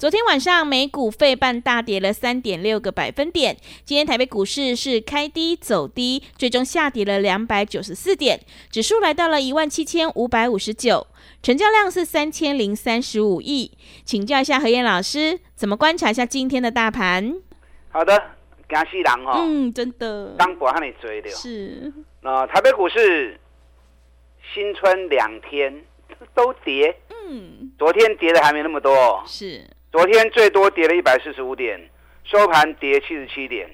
昨天晚上美股费半大跌了三点六个百分点，今天台北股市是开低走低，最终下跌了两百九十四点，指数来到了一万七千五百五十九，成交量是三千零三十五亿。请教一下何燕老师，怎么观察一下今天的大盘？好的，惊死人哦，嗯，真的，刚博和你追的是。那台北股市新春两天都跌，嗯，昨天跌的还没那么多，是。昨天最多跌了一百四十五点，收盘跌七十七点。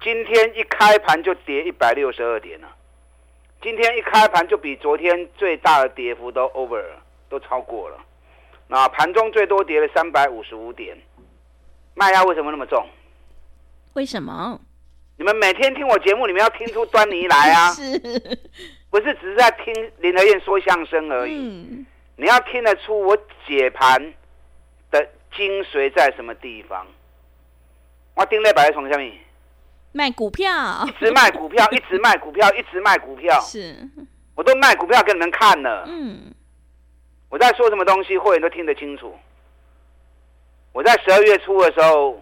今天一开盘就跌一百六十二点了。今天一开盘就比昨天最大的跌幅都 over 了，都超过了。那盘中最多跌了三百五十五点。卖压为什么那么重？为什么？你们每天听我节目，你们要听出端倪来啊！是，不是只是在听林和燕说相声而已？嗯，你要听得出我解盘的。精髓在什么地方？我盯在摆在从下面，卖股票，一直卖股票，一直卖股票，一直卖股票。是，我都卖股票给你们看了。嗯，我在说什么东西，会员都听得清楚。我在十二月初的时候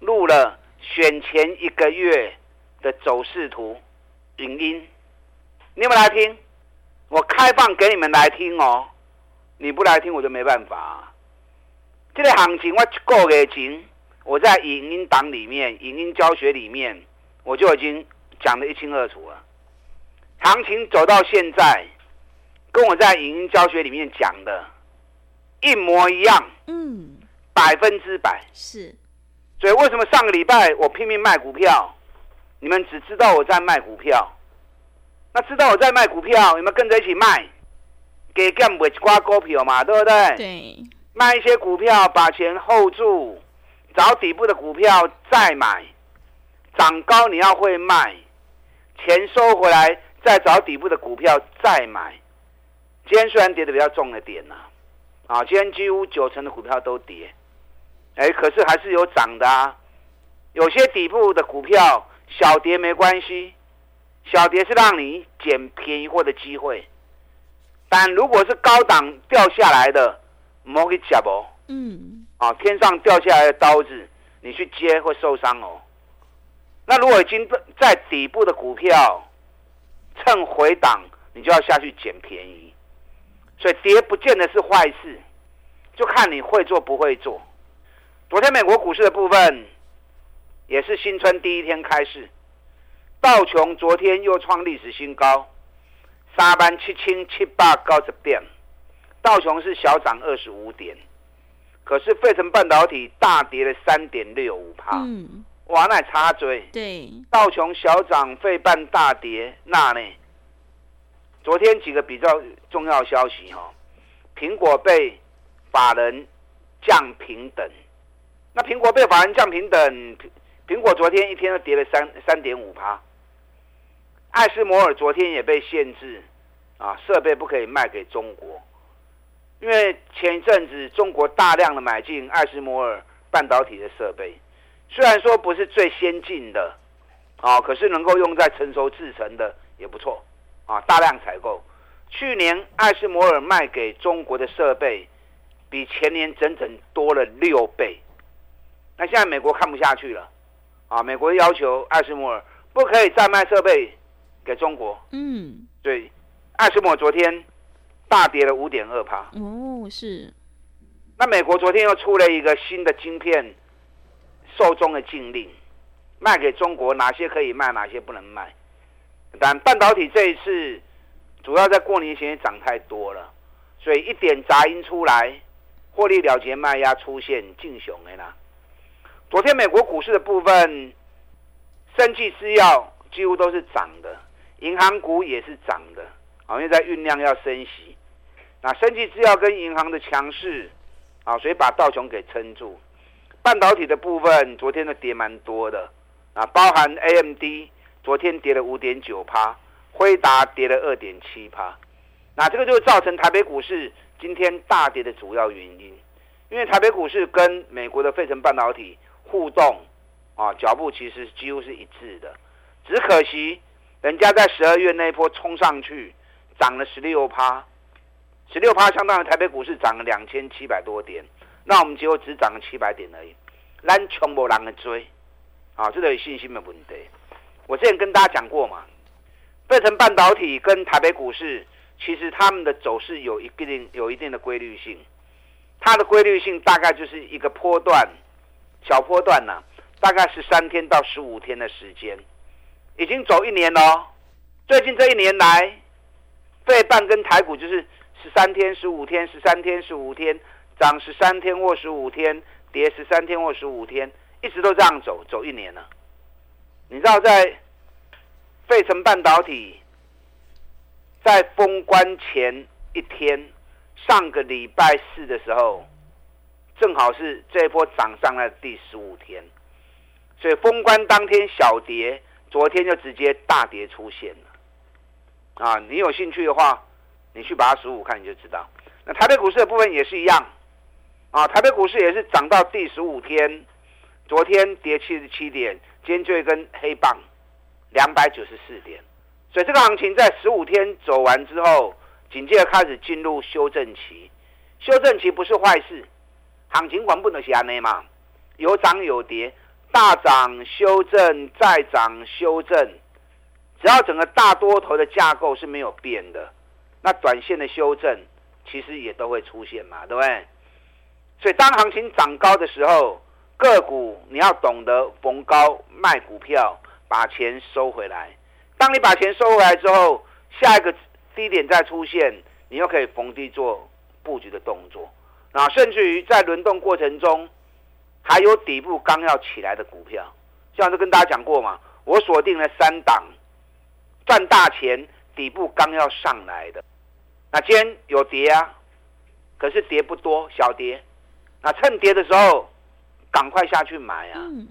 录了选前一个月的走势图影音，你有没有来听？我开放给你们来听哦，你不来听我就没办法。这个行情我一个月前，我在影音档里面、影音教学里面，我就已经讲得一清二楚了。行情走到现在，跟我在影音教学里面讲的一模一样，嗯，百分之百是。所以为什么上个礼拜我拼命卖股票？你们只知道我在卖股票，那知道我在卖股票，你们跟着一起卖，给干不挂股票嘛，对不对？对。卖一些股票，把钱 hold 住，找底部的股票再买，涨高你要会卖，钱收回来再找底部的股票再买。今天虽然跌的比较重了点呐，啊，今天几乎九成的股票都跌，哎，可是还是有涨的啊。有些底部的股票小跌没关系，小跌是让你捡便宜货的机会，但如果是高档掉下来的。莫去接哦，嗯，啊，天上掉下来的刀子，你去接会受伤哦。那如果已经在底部的股票，趁回档，你就要下去捡便宜。所以跌不见得是坏事，就看你会做不会做。昨天美国股市的部分，也是新春第一天开市，道琼昨天又创历史新高，三万七千七百九十点。道琼是小涨二十五点，可是费城半导体大跌了三点六五帕。嗯，哇，那插嘴。对，道琼小涨，费半大跌，那呢？昨天几个比较重要消息哈，苹果被法人降平等。那苹果被法人降平等，苹果昨天一天都跌了三三点五趴。艾斯摩尔昨天也被限制啊，设备不可以卖给中国。因为前一阵子中国大量的买进艾斯摩尔半导体的设备，虽然说不是最先进的，啊，可是能够用在成熟制程的也不错，啊，大量采购。去年艾斯摩尔卖给中国的设备，比前年整整多了六倍。那现在美国看不下去了，啊，美国要求艾斯摩尔不可以再卖设备给中国。嗯，对，艾斯摩尔昨天。大跌了五点二趴哦，是。那美国昨天又出了一个新的晶片受中的禁令，卖给中国哪些可以卖，哪些不能卖。但半导体这一次主要在过年前也涨太多了，所以一点杂音出来，获利了结卖压出现，劲熊的啦。昨天美国股市的部分生技制药几乎都是涨的，银行股也是涨的，啊，因为在酝酿要升息。那生技制药跟银行的强势，啊，所以把道琼给撑住。半导体的部分，昨天的跌蛮多的，啊，包含 AMD 昨天跌了五点九趴，辉达跌了二点七趴。那这个就造成台北股市今天大跌的主要原因，因为台北股市跟美国的费城半导体互动，啊，脚步其实几乎是一致的，只可惜人家在十二月那一波冲上去，涨了十六趴。十六趴相当于台北股市涨了两千七百多点，那我们结果只涨了七百点而已，咱全部人的追，啊，这个有信心的问题。我之前跟大家讲过嘛，费城半导体跟台北股市其实他们的走势有一定有一定的规律性，它的规律性大概就是一个波段，小波段呢、大概是三天到十五天的时间，已经走一年了。最近这一年来，费半跟台股就是。十三天、十五天、十三天、十五天，涨十三天或十五天，跌十三天或十五天，一直都这样走，走一年了。你知道，在费城半导体在封关前一天，上个礼拜四的时候，正好是这一波涨上来第十五天，所以封关当天小跌，昨天就直接大跌出现了。啊，你有兴趣的话。你去把它数五看，你就知道。那台北股市的部分也是一样，啊，台北股市也是涨到第十五天，昨天跌七十七点，今天就一根黑棒，两百九十四点。所以这个行情在十五天走完之后，紧接着开始进入修正期。修正期不是坏事，行情管不能是安内嘛，有涨有跌，大涨修正再涨修正，只要整个大多头的架构是没有变的。那短线的修正其实也都会出现嘛，对不对？所以当行情涨高的时候，个股你要懂得逢高卖股票，把钱收回来。当你把钱收回来之后，下一个低点再出现，你又可以逢低做布局的动作。啊，甚至于在轮动过程中，还有底部刚要起来的股票，像是跟大家讲过嘛，我锁定了三档赚大钱，底部刚要上来的。那今天有跌啊，可是跌不多，小跌。那趁跌的时候，赶快下去买啊！嗯、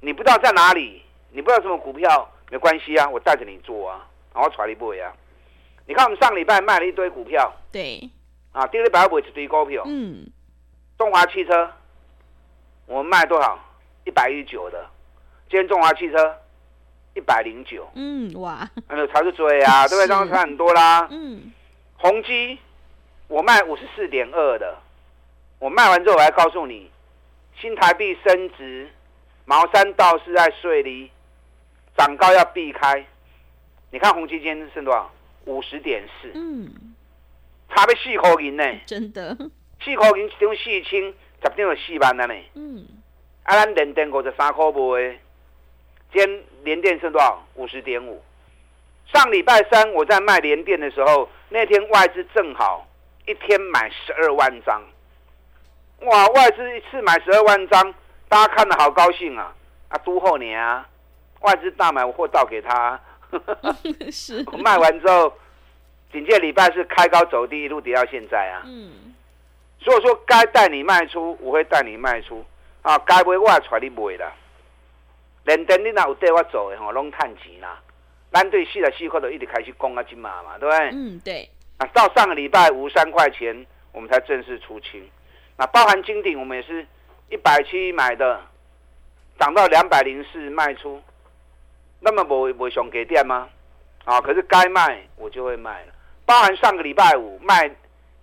你不知道在哪里，你不知道什么股票，没关系啊，我带着你做啊，然后揣一波啊。你看我们上礼拜卖了一堆股票，对，啊，第二礼拜买一堆股票，嗯，中华汽车，我们卖多少？一百一十九的，今天中华汽车一百零九，嗯，哇，还有才是追啊，对不对？当然差很多啦，嗯。宏基，我卖五十四点二的，我卖完之后我还告诉你，新台币升值，茅山道士在睡里，涨高要避开。你看宏基今天剩多少？五十点四，嗯，差别四块银呢？真的，四块银一张四千，十张有四万了呢。嗯，啊，咱联电五十三块卖，今天联电剩多少？五十点五。上礼拜三我在卖联电的时候，那天外资正好一天买十二万张，哇！外资一次买十二万张，大家看得好高兴啊！啊，都后年啊，外资大买，我货倒给他。是。我卖完之后，紧接着礼拜是开高走低，一路跌到现在啊。嗯。所以说，该带你卖出，我会带你卖出啊。该卖我也带你卖啦。连电你哪有带我走的吼，拢赚钱啦。单对细的细块都一直开始攻啊，金马嘛，对不对？嗯，对。啊，到上个礼拜五三块钱，我们才正式出清。那包含金鼎，我们也是一百七买的，涨到两百零四卖出。那么我我想给店吗？啊，可是该卖我就会卖了。包含上个礼拜五卖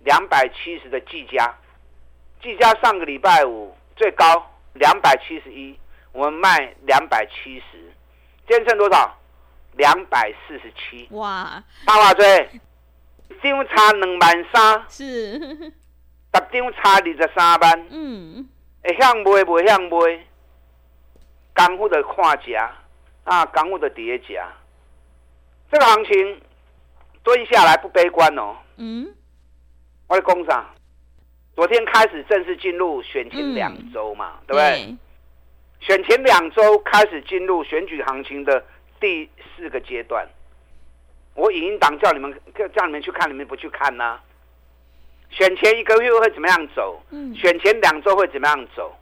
两百七十的技嘉，技嘉上个礼拜五最高两百七十一，我们卖两百七十，今天剩多少？两百四十七哇！大话最，张差两万三是，十张差二十三万。嗯，会向卖不向卖？港股的看价啊，港股的跌价，这个行情蹲下来不悲观哦。嗯，我的工厂昨天开始正式进入选前两周嘛，嗯、对不对？选前两周开始进入选举行情的第四个阶段。我影音档叫你们叫你们去看，你们不去看呢、啊？选前一个月会怎么样走？嗯，选前两周会怎么样走？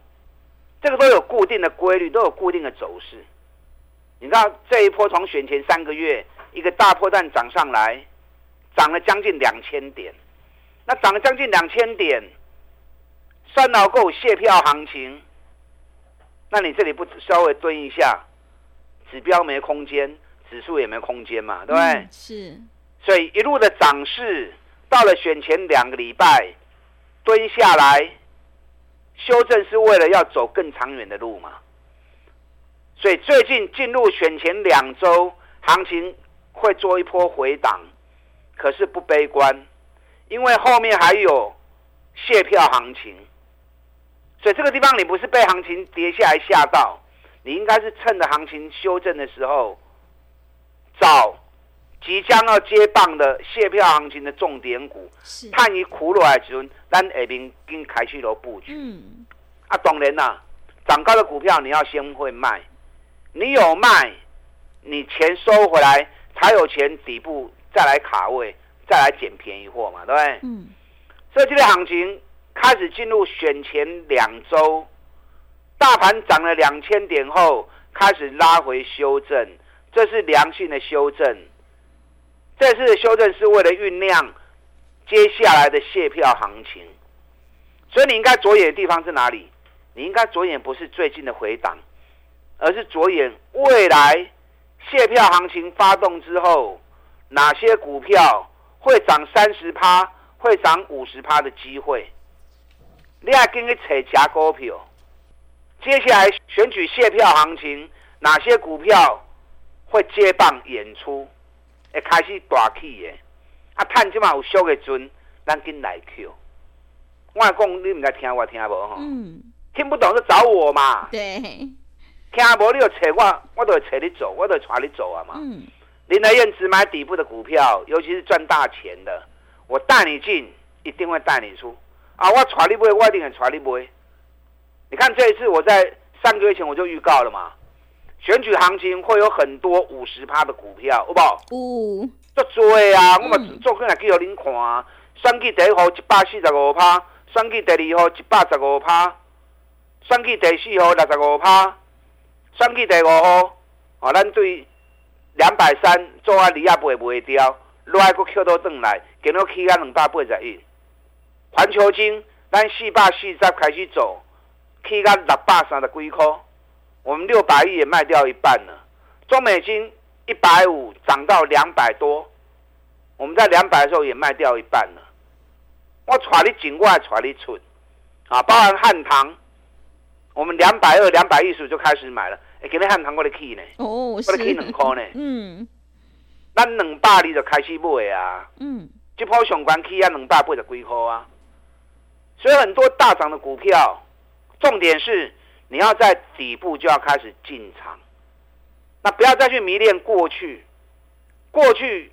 这个都有固定的规律，都有固定的走势。你知道这一波从选前三个月一个大破段涨上来，涨了将近两千点，那涨了将近两千点，算老够卸票行情。那你这里不稍微蹲一下，指标没空间，指数也没空间嘛，对不对？嗯、是。所以一路的涨势到了选前两个礼拜，蹲下来修正是为了要走更长远的路嘛。所以最近进入选前两周，行情会做一波回档，可是不悲观，因为后面还有卸票行情。所以这个地方你不是被行情跌下来吓到，你应该是趁着行情修正的时候，找即将要接棒的卸票行情的重点股，探一苦落来之后，咱下边跟开始落布局。嗯，啊，当然啦，涨高的股票你要先会卖，你有卖，你钱收回来才有钱底部再来卡位，再来捡便宜货嘛，对不对？嗯，所以这个行情。开始进入选前两周，大盘涨了两千点后，开始拉回修正，这是良性的修正。这次的修正是为了酝酿接下来的谢票行情，所以你应该着眼的地方是哪里？你应该着眼不是最近的回档，而是着眼未来谢票行情发动之后，哪些股票会涨三十趴，会涨五十趴的机会。你还跟去找假股票？接下来选举卸票行情，哪些股票会接棒演出？会开始大起的？啊，趁即马有俗的阵，咱跟来 Q。我讲你唔该听我听无吼？嗯。听不懂就找我嘛。对。听无你就找我，我都会找你走，我都会带你走啊嘛。嗯。林德燕只买底部的股票，尤其是赚大钱的，我带你进，一定会带你出。啊！我带你买，我一定会带你买。你看这一次，我在三个月前我就预告了嘛，选举行情会有很多五十趴的股票，好不好？嗯。足多啊！我嘛做起来给您看啊。选举第一号一百四十五趴，选举第二号一百十五趴，选举第四号六十五趴，选举第五号啊，咱对两百三做啊，你也不会卖掉，落来个 Q 都转来，今日起啊两百八十一。环球金，咱四百四十开始走，起到六百三十几块，我们六百亿也卖掉一半了。中美金一百五涨到两百多，我们在两百的时候也卖掉一半了。我揣你进，我还揣你出，啊，包含汉唐，我们两百二、两百一十就开始买了。哎，今天汉唐过来起呢，哦，过来起两块呢，嗯，咱两百二就开始买啊，嗯，这波上关起啊两百八十几块啊。所以很多大涨的股票，重点是你要在底部就要开始进场，那不要再去迷恋过去，过去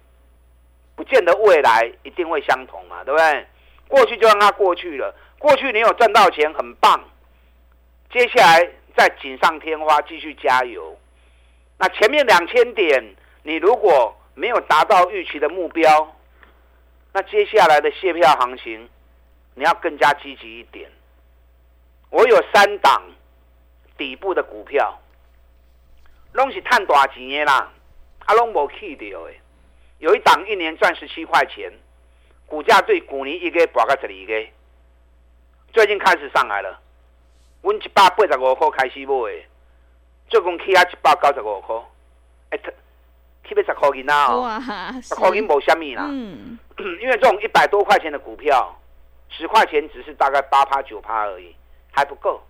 不见得未来一定会相同嘛，对不对？过去就让它过去了，过去你有赚到钱很棒，接下来再锦上添花，继续加油。那前面两千点你如果没有达到预期的目标，那接下来的谢票行情。你要更加积极一点。我有三档底部的股票，拢是赚大钱的啦，啊拢无去掉的。有一档一年赚十七块钱，股价对股年一个博个十二个，最近开始上来了。阮一百八十五块开始买的，最近起啊一百九十五块，哎，起要十块钱啦哦，十块钱无虾米啦。嗯，因为这种一百多块钱的股票。十块钱只是大概八趴九趴而已，还不够。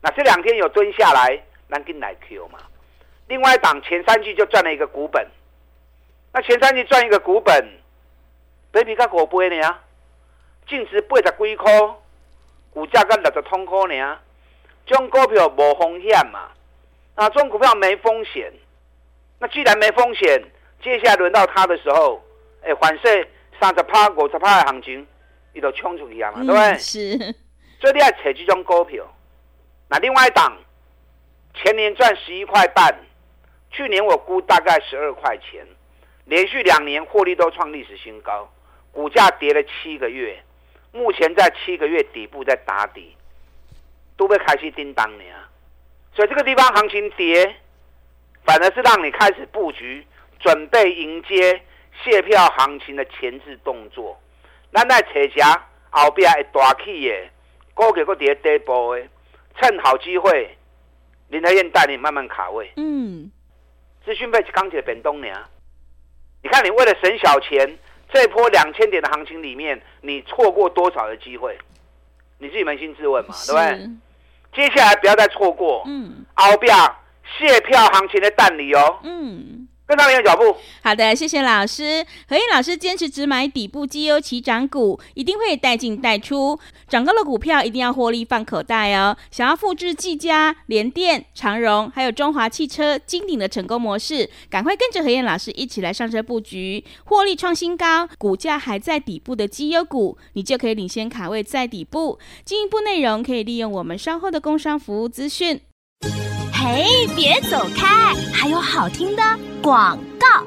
那这两天有蹲下来，南京来 Q 嘛。另外一档前三季就赚了一个股本，那前三季赚一个股本，比比较五倍呢啊，净值八十几块，股价跟六十通块呢。这种股票无风险嘛？啊，这种股票没风险。那既然没风险，接下来轮到它的时候，哎、欸，反正三十趴、五十趴的行情。你都冲出去啊嘛，对不对？是。所以你要扯这种股票。那另外一档前年赚十一块半，去年我估大概十二块钱，连续两年获利都创历史新高，股价跌了七个月，目前在七个月底部在打底，都被开始叮当了，所以这个地方行情跌，反而是让你开始布局，准备迎接卸票行情的前置动作。咱在扯下后边会大起的，股价搁跌底部的，趁好机会，林和彦带你慢慢卡位。嗯，资讯费钢铁变东娘？你看你为了省小钱，这一波两千点的行情里面，你错过多少的机会？你自己扪心自问嘛，对不对？接下来不要再错过。嗯，后边卸票行情的蛋里哦。嗯。跟上你的脚步。好的，谢谢老师。何燕老师坚持只买底部绩优起涨股，一定会带进带出。涨高的股票一定要获利放口袋哦。想要复制技嘉、联电、长荣，还有中华汽车、金鼎的成功模式，赶快跟着何燕老师一起来上车布局，获利创新高，股价还在底部的绩优股，你就可以领先卡位在底部。进一步内容可以利用我们稍后的工商服务资讯。嘿，别走开！还有好听的广告。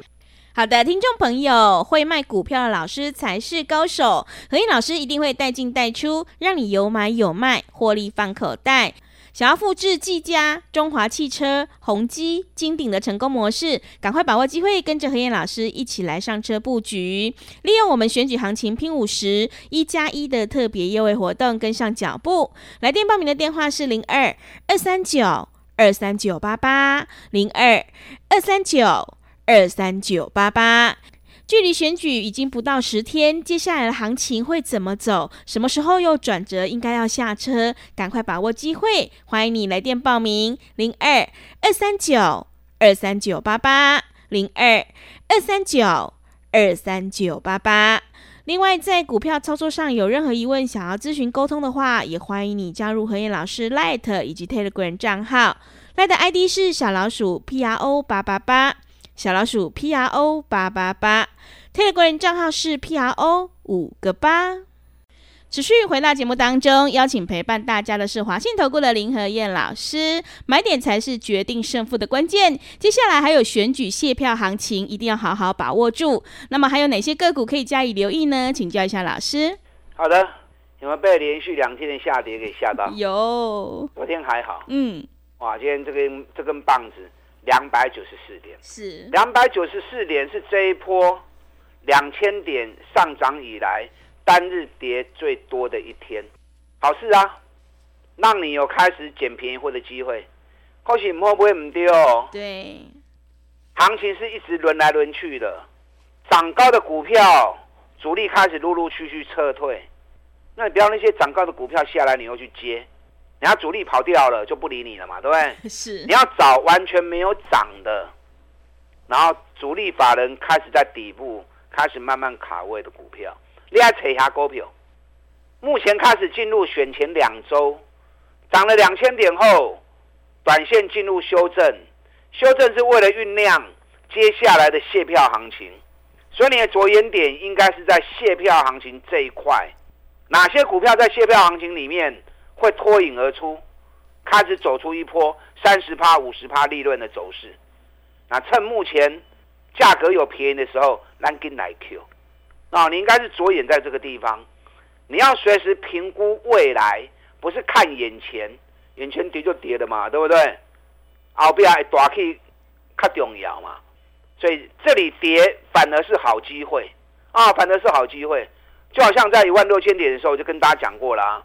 好的，听众朋友，会卖股票的老师才是高手。何燕老师一定会带进带出，让你有买有卖，获利放口袋。想要复制技嘉、中华汽车、宏基、金鼎的成功模式，赶快把握机会，跟着何燕老师一起来上车布局，利用我们选举行情拼五十一加一的特别优惠活动，跟上脚步。来电报名的电话是零二二三九。二三九八八零二二三九二三九八八，距离选举已经不到十天，接下来的行情会怎么走？什么时候又转折？应该要下车，赶快把握机会！欢迎你来电报名：零二二三九二三九八八零二二三九二三九八八。另外，在股票操作上有任何疑问，想要咨询沟通的话，也欢迎你加入何燕老师 Light 以及 Telegram 账号。Light 的 ID 是小老鼠 P R O 八八八，小老鼠 P R O 八八八。Telegram 账号是 P R O 五个八。持续回到节目当中，邀请陪伴大家的是华信投顾的林和燕老师。买点才是决定胜负的关键。接下来还有选举卸票行情，一定要好好把握住。那么还有哪些个股可以加以留意呢？请教一下老师。好的，有没有被连续两天的下跌给吓到？有。昨天还好。嗯。哇，今天这根这根棒子两百九十四点，是两百九十四点是这一波两千点上涨以来。单日跌最多的一天，好事啊，让你有开始捡便宜货的机会。或许会不会唔丢？对，行情是一直轮来轮去的，涨高的股票主力开始陆陆续续撤退，那你不要那些涨高的股票下来，你又去接，人家主力跑掉了就不理你了嘛，对不对？是，你要找完全没有涨的，然后主力法人开始在底部开始慢慢卡位的股票。你要扯下股票，目前开始进入选前两周，涨了两千点后，短线进入修正，修正是为了酝酿接下来的卸票行情，所以你的着眼点应该是在卸票行情这一块，哪些股票在卸票行情里面会脱颖而出，开始走出一波三十趴、五十趴利润的走势，那趁目前价格有便宜的时候，咱跟来 Q。啊，你应该是着眼在这个地方，你要随时评估未来，不是看眼前，眼前跌就跌的嘛，对不对？后边还大起较重要嘛，所以这里跌反而是好机会啊，反而是好机会，就好像在一万六千点的时候，我就跟大家讲过了啊，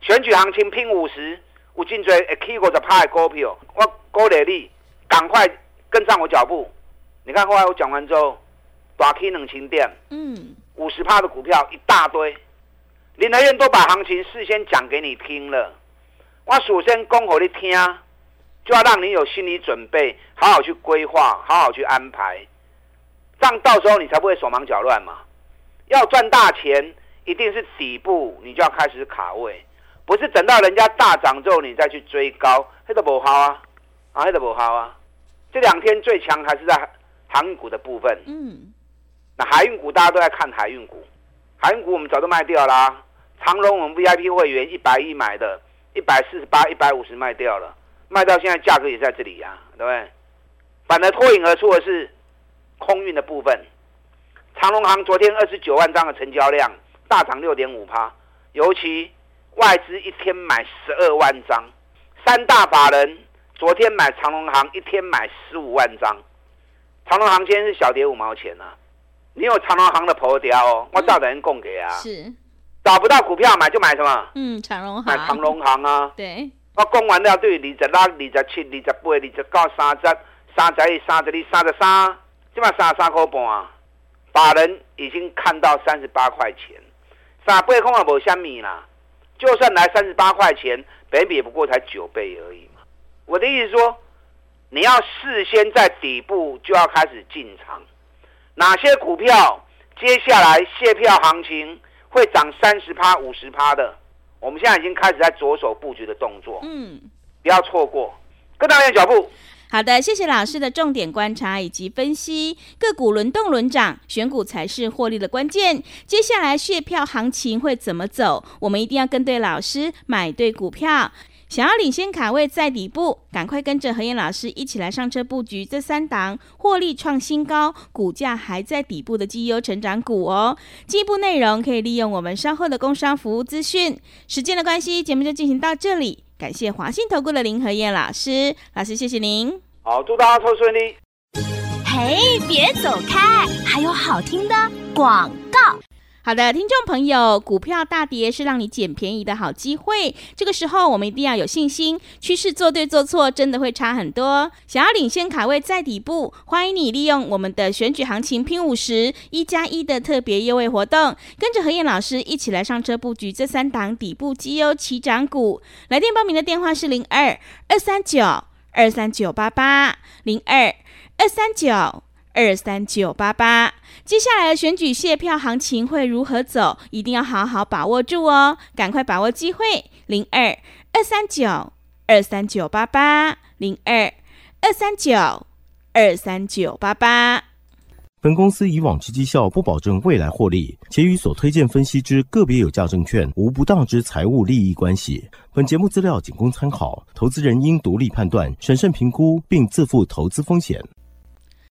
选举行情拼五十，我进追 A K 或者派股票，我鼓励你赶快跟上我脚步。你看后来我讲完之后。大 K 两千点，嗯，五十趴的股票一大堆，林和彦都把行情事先讲给你听了。我首先讲给你听，就要让你有心理准备，好好去规划，好好去安排，这样到时候你才不会手忙脚乱嘛。要赚大钱，一定是底部你就要开始卡位，不是等到人家大涨之后你再去追高，那都不好啊，啊，那都不好啊。这两天最强还是在航运股的部分，嗯。海运股大家都在看海运股，海运股我们早都卖掉啦。长隆我们 VIP 会员一百亿买的，一百四十八、一百五十卖掉了。卖到现在价格也在这里呀、啊，对不对？反而脱颖而出的是空运的部分。长隆行昨天二十九万张的成交量，大涨六点五趴，尤其外资一天买十二万张，三大法人昨天买长隆行一天买十五万张，长隆行今天是小跌五毛钱啊。你有长荣行的头条哦，我照人供给啊。是，找不到股票买就买什么？嗯，长荣行。买长荣行啊。对。我讲完了，对，二十六、二十七、二十八、二十九、三十、三十一、三十二、三十三，起码三十三块半啊。法人已经看到三十八块钱，三八空也无虾米啦。就算来三十八块钱，本比也不过才九倍而已嘛。我的意思说，你要事先在底部就要开始进场。哪些股票接下来卸票行情会涨三十趴、五十趴的？我们现在已经开始在着手布局的动作。嗯，不要错过，跟上我的脚步。好的，谢谢老师的重点观察以及分析，个股轮动轮涨，选股才是获利的关键。接下来血票行情会怎么走？我们一定要跟对老师，买对股票。想要领先卡位在底部，赶快跟着何燕老师一起来上车布局这三档获利创新高、股价还在底部的绩优成长股哦。进一步内容可以利用我们稍后的工商服务资讯。时间的关系，节目就进行到这里。感谢华信投顾的林和燕老师，老师谢谢您。好，祝大家抽顺利。嘿，别走开，还有好听的广告。好的，听众朋友，股票大跌是让你捡便宜的好机会。这个时候我们一定要有信心，趋势做对做错真的会差很多。想要领先卡位在底部，欢迎你利用我们的选举行情拼五十一加一的特别优惠活动，跟着何燕老师一起来上车布局这三档底部绩优起涨股。来电报名的电话是零二二三九二三九八八零二二三九。二三九八八，接下来的选举谢票行情会如何走？一定要好好把握住哦！赶快把握机会，零二二三九二三九八八，零二二三九二三九八八。本公司以往之绩效不保证未来获利，且与所推荐分析之个别有价证券无不当之财务利益关系。本节目资料仅供参考，投资人应独立判断、审慎评估，并自负投资风险。